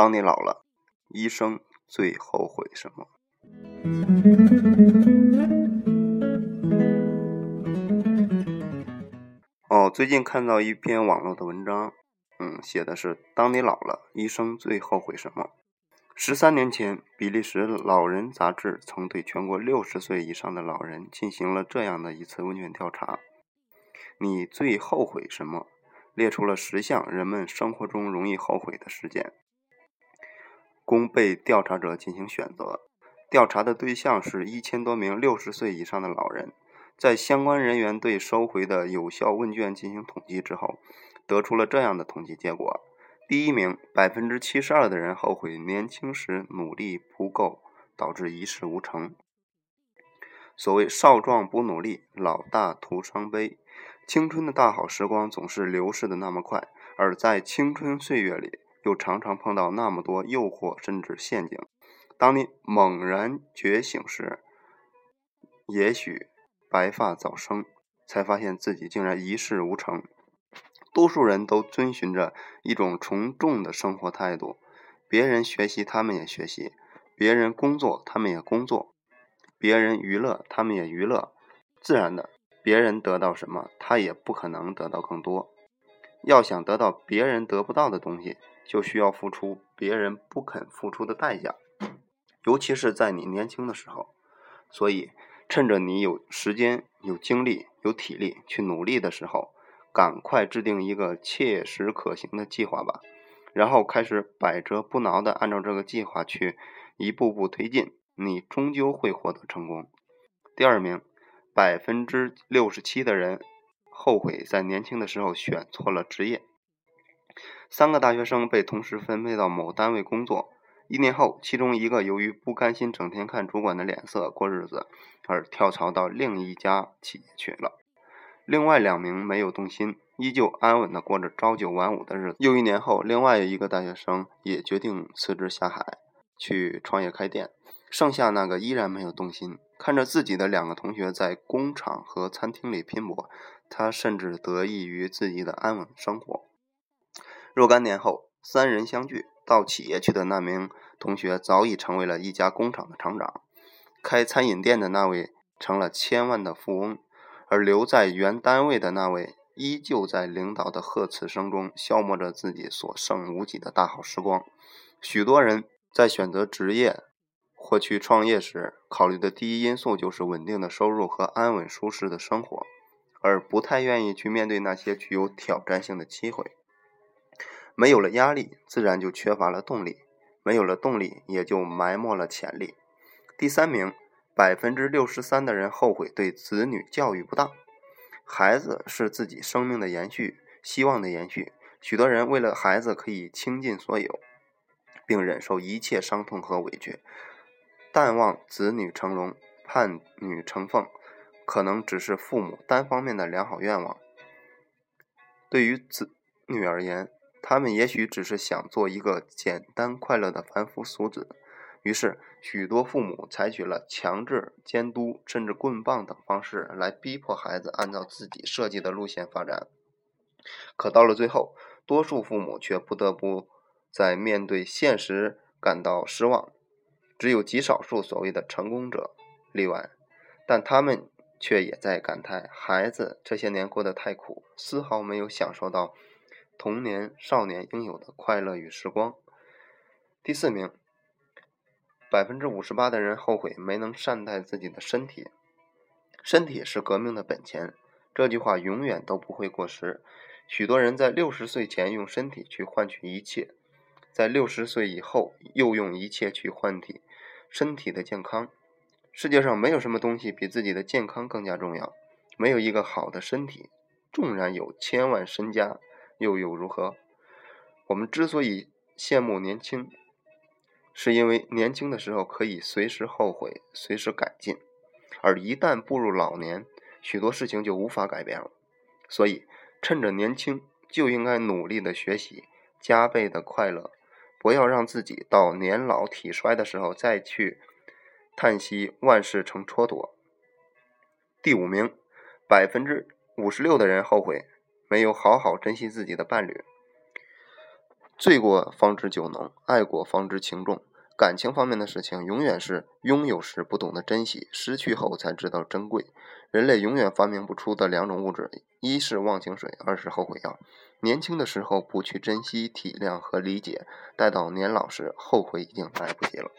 当你老了，一生最后悔什么？哦，最近看到一篇网络的文章，嗯，写的是当你老了，一生最后悔什么？十三年前，比利时老人杂志曾对全国六十岁以上的老人进行了这样的一次问卷调查：你最后悔什么？列出了十项人们生活中容易后悔的事件，供被调查者进行选择。调查的对象是一千多名六十岁以上的老人。在相关人员对收回的有效问卷进行统计之后，得出了这样的统计结果：第一名，百分之七十二的人后悔年轻时努力不够，导致一事无成。所谓“少壮不努力，老大徒伤悲”。青春的大好时光总是流逝的那么快，而在青春岁月里，又常常碰到那么多诱惑甚至陷阱。当你猛然觉醒时，也许。白发早生，才发现自己竟然一事无成。多数人都遵循着一种从众的生活态度，别人学习，他们也学习；别人工作，他们也工作；别人娱乐，他们也娱乐。自然的，别人得到什么，他也不可能得到更多。要想得到别人得不到的东西，就需要付出别人不肯付出的代价，尤其是在你年轻的时候。所以。趁着你有时间、有精力、有体力去努力的时候，赶快制定一个切实可行的计划吧，然后开始百折不挠的按照这个计划去一步步推进，你终究会获得成功。第二名，百分之六十七的人后悔在年轻的时候选错了职业。三个大学生被同时分配到某单位工作。一年后，其中一个由于不甘心整天看主管的脸色过日子，而跳槽到另一家企业去了。另外两名没有动心，依旧安稳地过着朝九晚五的日子。又一年后，另外一个大学生也决定辞职下海去创业开店。剩下那个依然没有动心，看着自己的两个同学在工厂和餐厅里拼搏，他甚至得益于自己的安稳生活。若干年后，三人相聚。到企业去的那名同学早已成为了一家工厂的厂长，开餐饮店的那位成了千万的富翁，而留在原单位的那位依旧在领导的贺词声中消磨着自己所剩无几的大好时光。许多人在选择职业或去创业时，考虑的第一因素就是稳定的收入和安稳舒适的生活，而不太愿意去面对那些具有挑战性的机会。没有了压力，自然就缺乏了动力；没有了动力，也就埋没了潜力。第三名，百分之六十三的人后悔对子女教育不当。孩子是自己生命的延续，希望的延续。许多人为了孩子可以倾尽所有，并忍受一切伤痛和委屈，但望子女成龙、盼女成凤，可能只是父母单方面的良好愿望。对于子女而言，他们也许只是想做一个简单快乐的凡夫俗子，于是许多父母采取了强制、监督，甚至棍棒等方式来逼迫孩子按照自己设计的路线发展。可到了最后，多数父母却不得不在面对现实感到失望。只有极少数所谓的成功者例外，但他们却也在感叹孩子这些年过得太苦，丝毫没有享受到。童年、少年应有的快乐与时光。第四名，百分之五十八的人后悔没能善待自己的身体。身体是革命的本钱，这句话永远都不会过时。许多人在六十岁前用身体去换取一切，在六十岁以后又用一切去换体身体的健康。世界上没有什么东西比自己的健康更加重要。没有一个好的身体，纵然有千万身家。又有如何？我们之所以羡慕年轻，是因为年轻的时候可以随时后悔、随时改进，而一旦步入老年，许多事情就无法改变了。所以，趁着年轻，就应该努力的学习，加倍的快乐，不要让自己到年老体衰的时候再去叹息万事成蹉跎。第五名，百分之五十六的人后悔。没有好好珍惜自己的伴侣。醉过方知酒浓，爱过方知情重。感情方面的事情，永远是拥有时不懂得珍惜，失去后才知道珍贵。人类永远发明不出的两种物质，一是忘情水，二是后悔药。年轻的时候不去珍惜、体谅和理解，待到年老时，后悔已经来不及了。